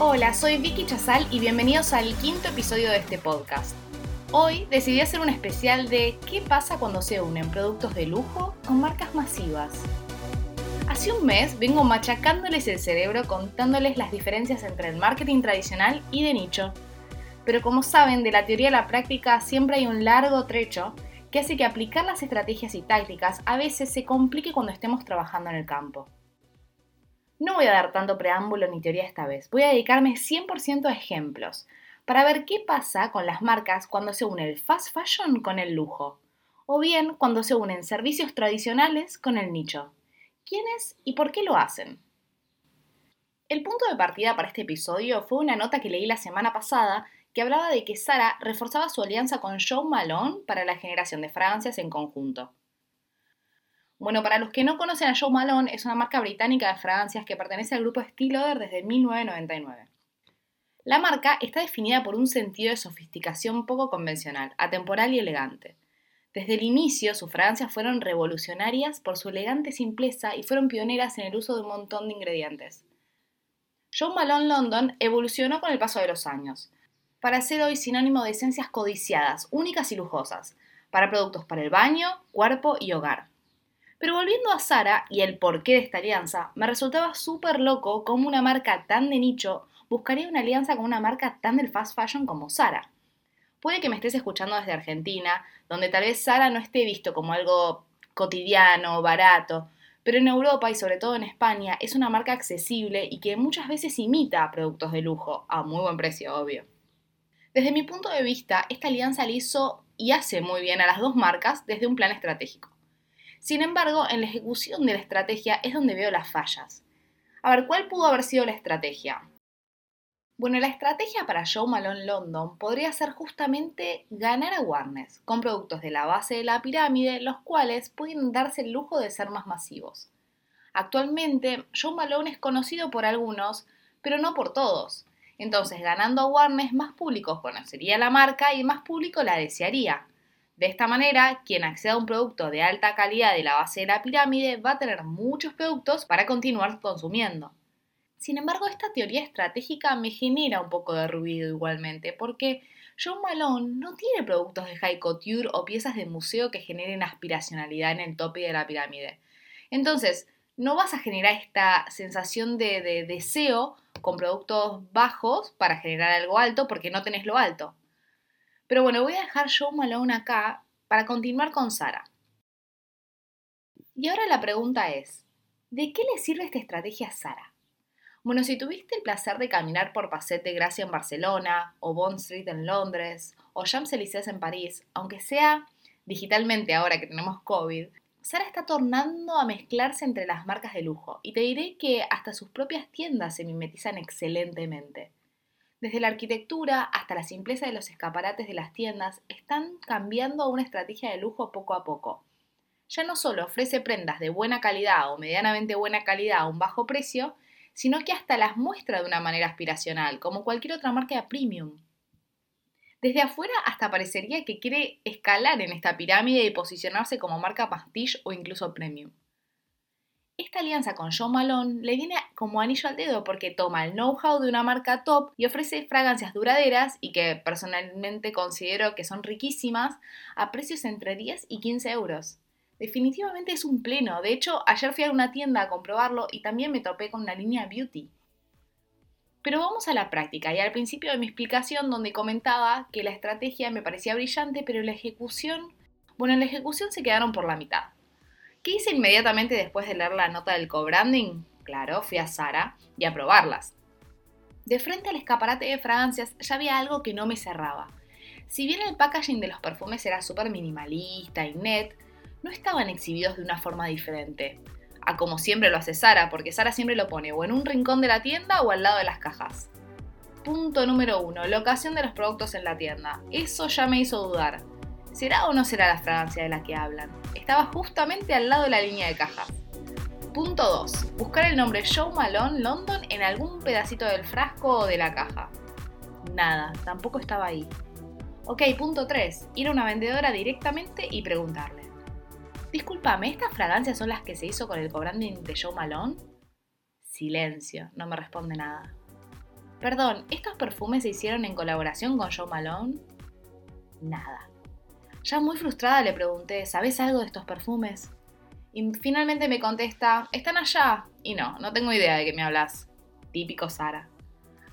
Hola, soy Vicky Chazal y bienvenidos al quinto episodio de este podcast. Hoy decidí hacer un especial de qué pasa cuando se unen productos de lujo con marcas masivas. Hace un mes vengo machacándoles el cerebro contándoles las diferencias entre el marketing tradicional y de nicho. Pero como saben, de la teoría a la práctica siempre hay un largo trecho que hace que aplicar las estrategias y tácticas a veces se complique cuando estemos trabajando en el campo. No voy a dar tanto preámbulo ni teoría esta vez, voy a dedicarme 100% a ejemplos, para ver qué pasa con las marcas cuando se une el fast fashion con el lujo, o bien cuando se unen servicios tradicionales con el nicho. ¿Quiénes y por qué lo hacen? El punto de partida para este episodio fue una nota que leí la semana pasada que hablaba de que Sara reforzaba su alianza con Joe Malone para la generación de fragancias en conjunto. Bueno, para los que no conocen a Joe Malone, es una marca británica de fragancias que pertenece al grupo Estée Lauder desde 1999. La marca está definida por un sentido de sofisticación poco convencional, atemporal y elegante. Desde el inicio, sus fragancias fueron revolucionarias por su elegante simpleza y fueron pioneras en el uso de un montón de ingredientes. John Malone London evolucionó con el paso de los años, para ser hoy sinónimo de esencias codiciadas, únicas y lujosas, para productos para el baño, cuerpo y hogar. Pero volviendo a Sara y el porqué de esta alianza, me resultaba súper loco cómo una marca tan de nicho buscaría una alianza con una marca tan del fast fashion como Zara. Puede que me estés escuchando desde Argentina, donde tal vez Zara no esté visto como algo cotidiano, barato, pero en Europa y sobre todo en España es una marca accesible y que muchas veces imita productos de lujo, a muy buen precio, obvio. Desde mi punto de vista, esta alianza le hizo y hace muy bien a las dos marcas desde un plan estratégico. Sin embargo, en la ejecución de la estrategia es donde veo las fallas. A ver, ¿cuál pudo haber sido la estrategia? Bueno, la estrategia para Joe Malone London podría ser justamente ganar awareness con productos de la base de la pirámide, los cuales pueden darse el lujo de ser más masivos. Actualmente, Joe Malone es conocido por algunos, pero no por todos. Entonces, ganando awareness, más público conocería la marca y más público la desearía. De esta manera, quien acceda a un producto de alta calidad de la base de la pirámide va a tener muchos productos para continuar consumiendo. Sin embargo, esta teoría estratégica me genera un poco de ruido igualmente, porque John Malone no tiene productos de high couture o piezas de museo que generen aspiracionalidad en el tope de la pirámide. Entonces, no vas a generar esta sensación de, deseo con productos bajos para generar algo alto porque no tenés lo alto. Pero bueno, voy a dejar John Malone acá para continuar con Sara. Y ahora la pregunta es, ¿de qué le sirve esta estrategia a Sara? Bueno, si tuviste el placer de caminar por Passet de Gracia en Barcelona, o Bond Street en Londres, o Champs-Élysées en París, aunque sea digitalmente ahora que tenemos COVID, Sara está tornando a mezclarse entre las marcas de lujo y te diré que hasta sus propias tiendas se mimetizan excelentemente. Desde la arquitectura hasta la simpleza de los escaparates de las tiendas están cambiando una estrategia de lujo poco a poco. Ya no solo ofrece prendas de buena calidad o medianamente buena calidad a un bajo precio, sino que hasta las muestra de una manera aspiracional, como cualquier otra marca premium. Desde afuera hasta parecería que quiere escalar en esta pirámide y posicionarse como marca pastiche o incluso premium. Esta alianza con John Malone le viene como anillo al dedo porque toma el know-how de una marca top y ofrece fragancias duraderas y que personalmente considero que son riquísimas a precios entre 10 y 15 euros. Definitivamente es un pleno. De hecho, ayer fui a una tienda a comprobarlo y también me topé con una línea beauty. Pero vamos a la práctica y al principio de mi explicación donde comentaba que la estrategia me parecía brillante, pero la ejecución, bueno, en la ejecución se quedaron por la mitad. ¿Qué hice inmediatamente después de leer la nota del co-branding? Claro, fui a Sara y a probarlas. De frente al escaparate de fragancias ya había algo que no me cerraba. Si bien el packaging de los perfumes era súper minimalista y net, no estaban exhibidos de una forma diferente. a como siempre lo hace Sara, porque Sara siempre lo pone o en un rincón de la tienda o al lado de las cajas. Punto número uno, locación de los productos en la tienda. Eso ya me hizo dudar. ¿Será o no será la fragancia de la que hablan? Estaba justamente al lado de la línea de cajas. Punto 2. Buscar el nombre Joe Malone London en algún pedacito del frasco o de la caja. Nada, tampoco estaba ahí. Ok, punto 3. Ir a una vendedora directamente y preguntarle. Discúlpame, ¿estas fragancias son las que se hizo con el co-branding de Joe Malone? Silencio, no me responde nada. Perdón, ¿estos perfumes se hicieron en colaboración con Joe Malone? Nada. Ya muy frustrada le pregunté, ¿sabes algo de estos perfumes? Y finalmente me contesta, están allá. Y no, no tengo idea de qué me hablas. Típico Sara.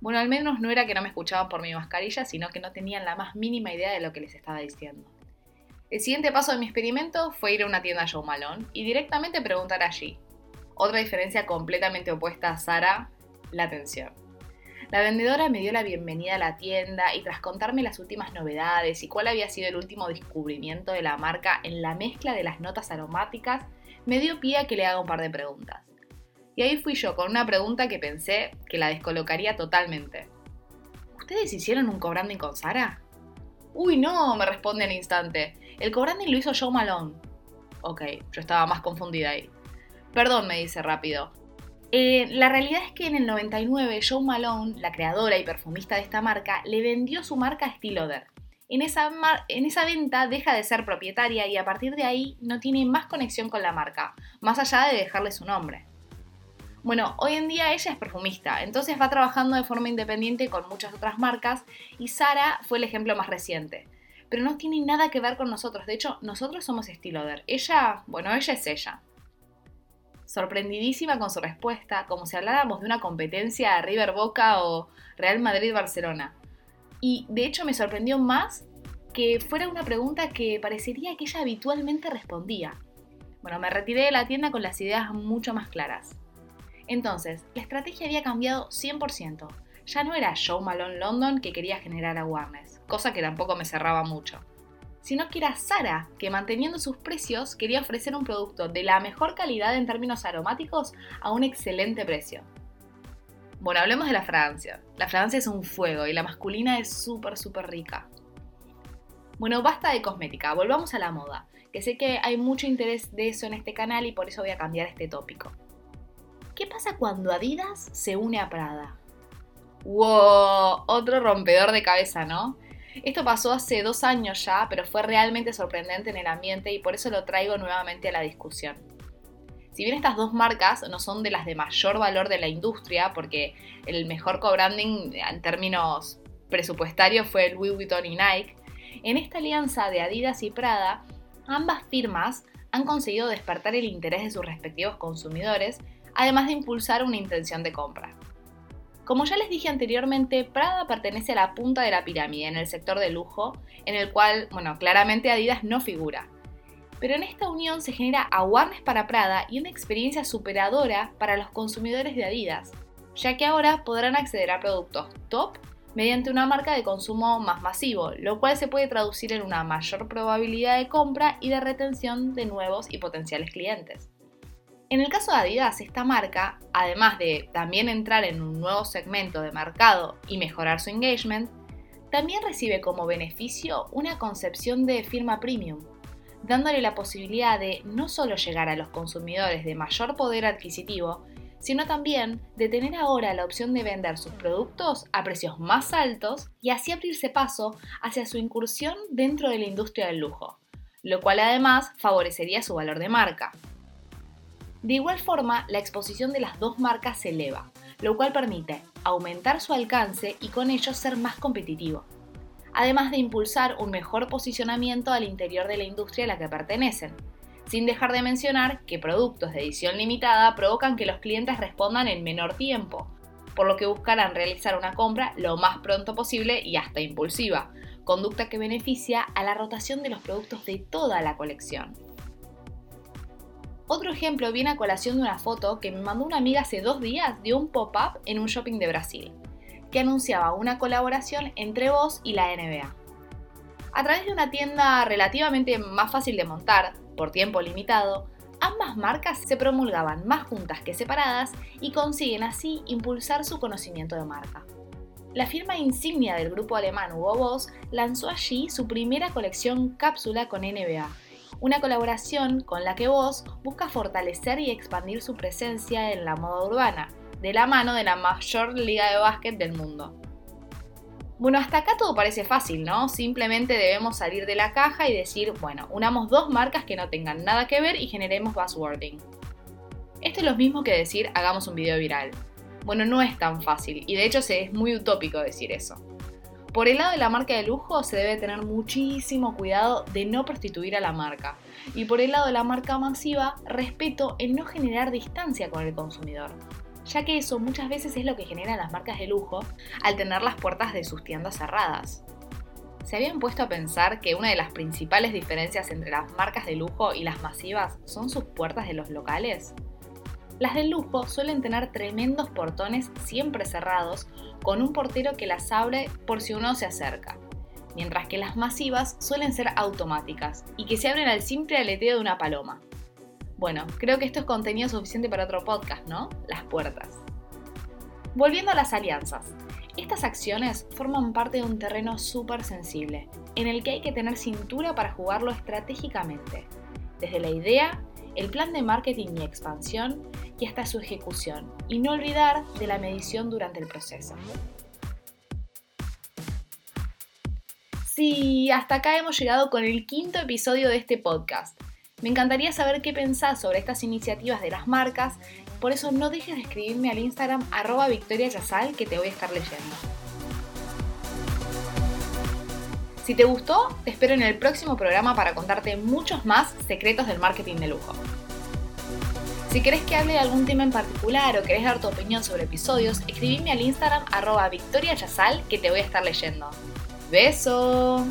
Bueno, al menos no era que no me escuchaban por mi mascarilla, sino que no tenían la más mínima idea de lo que les estaba diciendo. El siguiente paso de mi experimento fue ir a una tienda Joe Malone y directamente preguntar allí. Otra diferencia completamente opuesta a Sara, la atención. La vendedora me dio la bienvenida a la tienda y tras contarme las últimas novedades y cuál había sido el último descubrimiento de la marca en la mezcla de las notas aromáticas, me dio pie a que le haga un par de preguntas. Y ahí fui yo con una pregunta que pensé que la descolocaría totalmente. ¿Ustedes hicieron un co-branding con Sara? Uy, no, me responde al instante. El co-branding lo hizo Joe Malone. Ok, yo estaba más confundida ahí. Perdón, me dice rápido. Eh, la realidad es que en el 99 Joe Malone, la creadora y perfumista de esta marca, le vendió su marca a Stiloder. En en esa venta deja de ser propietaria y a partir de ahí no tiene más conexión con la marca, más allá de dejarle su nombre. Bueno, hoy en día ella es perfumista, entonces va trabajando de forma independiente con muchas otras marcas y Sara fue el ejemplo más reciente. Pero no tiene nada que ver con nosotros, de hecho nosotros somos Stiloder. Ella, bueno, ella es ella. Sorprendidísima con su respuesta, como si habláramos de una competencia a River Boca o Real Madrid Barcelona. Y de hecho me sorprendió más que fuera una pregunta que parecería que ella habitualmente respondía. Bueno, me retiré de la tienda con las ideas mucho más claras. Entonces, la estrategia había cambiado 100%. Ya no era Joe Malone London que quería generar awareness, cosa que tampoco me cerraba mucho, sino que era Sara que manteniendo sus precios quería ofrecer un producto de la mejor calidad en términos aromáticos a un excelente precio. Bueno, hablemos de la fragancia. La fragancia es un fuego y la masculina es súper, súper rica. Bueno, basta de cosmética, volvamos a la moda, que sé que hay mucho interés de eso en este canal y por eso voy a cambiar este tópico. ¿Qué pasa cuando Adidas se une a Prada? ¡Wow! Otro rompedor de cabeza, ¿no? Esto pasó hace dos años ya, pero fue realmente sorprendente en el ambiente y por eso lo traigo nuevamente a la discusión. Si bien estas dos marcas no son de las de mayor valor de la industria, porque el mejor co-branding en términos presupuestarios fue Louis Vuitton y Nike, en esta alianza de Adidas y Prada, ambas firmas han conseguido despertar el interés de sus respectivos consumidores además de impulsar una intención de compra. Como ya les dije anteriormente, Prada pertenece a la punta de la pirámide en el sector de lujo, en el cual, bueno, claramente Adidas no figura. Pero en esta unión se genera awareness para Prada y una experiencia superadora para los consumidores de Adidas, ya que ahora podrán acceder a productos top mediante una marca de consumo más masivo, lo cual se puede traducir en una mayor probabilidad de compra y de retención de nuevos y potenciales clientes. En el caso de Adidas, esta marca, además de también entrar en un nuevo segmento de mercado y mejorar su engagement, también recibe como beneficio una concepción de firma premium, dándole la posibilidad de no solo llegar a los consumidores de mayor poder adquisitivo, sino también de tener ahora la opción de vender sus productos a precios más altos y así abrirse paso hacia su incursión dentro de la industria del lujo, lo cual además favorecería su valor de marca. De igual forma, la exposición de las dos marcas se eleva, lo cual permite aumentar su alcance y con ello ser más competitivo, además de impulsar un mejor posicionamiento al interior de la industria a la que pertenecen, sin dejar de mencionar que productos de edición limitada provocan que los clientes respondan en menor tiempo, por lo que buscarán realizar una compra lo más pronto posible y hasta impulsiva, conducta que beneficia a la rotación de los productos de toda la colección. Otro ejemplo viene a colación de una foto que me mandó una amiga hace dos días de un pop-up en un shopping de Brasil, que anunciaba una colaboración entre vos y la NBA. A través de una tienda relativamente más fácil de montar, por tiempo limitado, Ambas marcas se promulgaban más juntas que separadas y consiguen así impulsar su conocimiento de marca. La firma insignia del grupo alemán Hugo Boss lanzó allí su primera colección cápsula con NBA, una colaboración con la que Boss busca fortalecer y expandir su presencia en la moda urbana, de la mano de la mayor liga de básquet del mundo. Bueno, hasta acá todo parece fácil, ¿no? Simplemente debemos salir de la caja y decir, bueno, unamos dos marcas que no tengan nada que ver y generemos buzzwording. Esto es lo mismo que decir, hagamos un video viral. Bueno, no es tan fácil y de hecho es muy utópico decir eso. Por el lado de la marca de lujo se debe tener muchísimo cuidado de no prostituir a la marca. Y por el lado de la marca masiva, respeto en no generar distancia con el consumidor ya que eso muchas veces es lo que generan las marcas de lujo al tener las puertas de sus tiendas cerradas. ¿Se habían puesto a pensar que una de las principales diferencias entre las marcas de lujo y las masivas son sus puertas de los locales? Las de lujo suelen tener tremendos portones siempre cerrados, con un portero que las abre por si uno se acerca, mientras que las masivas suelen ser automáticas y que se abren al simple aleteo de una paloma. Bueno, creo que esto es contenido suficiente para otro podcast, ¿no? Las puertas. Volviendo a las alianzas. Estas acciones forman parte de un terreno súper sensible, en el que hay que tener cintura para jugarlo estratégicamente, desde la idea, el plan de marketing y expansión y hasta su ejecución, y no olvidar de la medición durante el proceso. Sí, hasta acá hemos llegado con el quinto episodio de este podcast. Me encantaría saber qué pensás sobre estas iniciativas de las marcas, por eso no dejes de escribirme al Instagram arroba Victoria que te voy a estar leyendo. Si te gustó, te espero en el próximo programa para contarte muchos más secretos del marketing de lujo. Si querés que hable de algún tema en particular o querés dar tu opinión sobre episodios, escribime al Instagram arroba Victoria que te voy a estar leyendo. ¡Beso!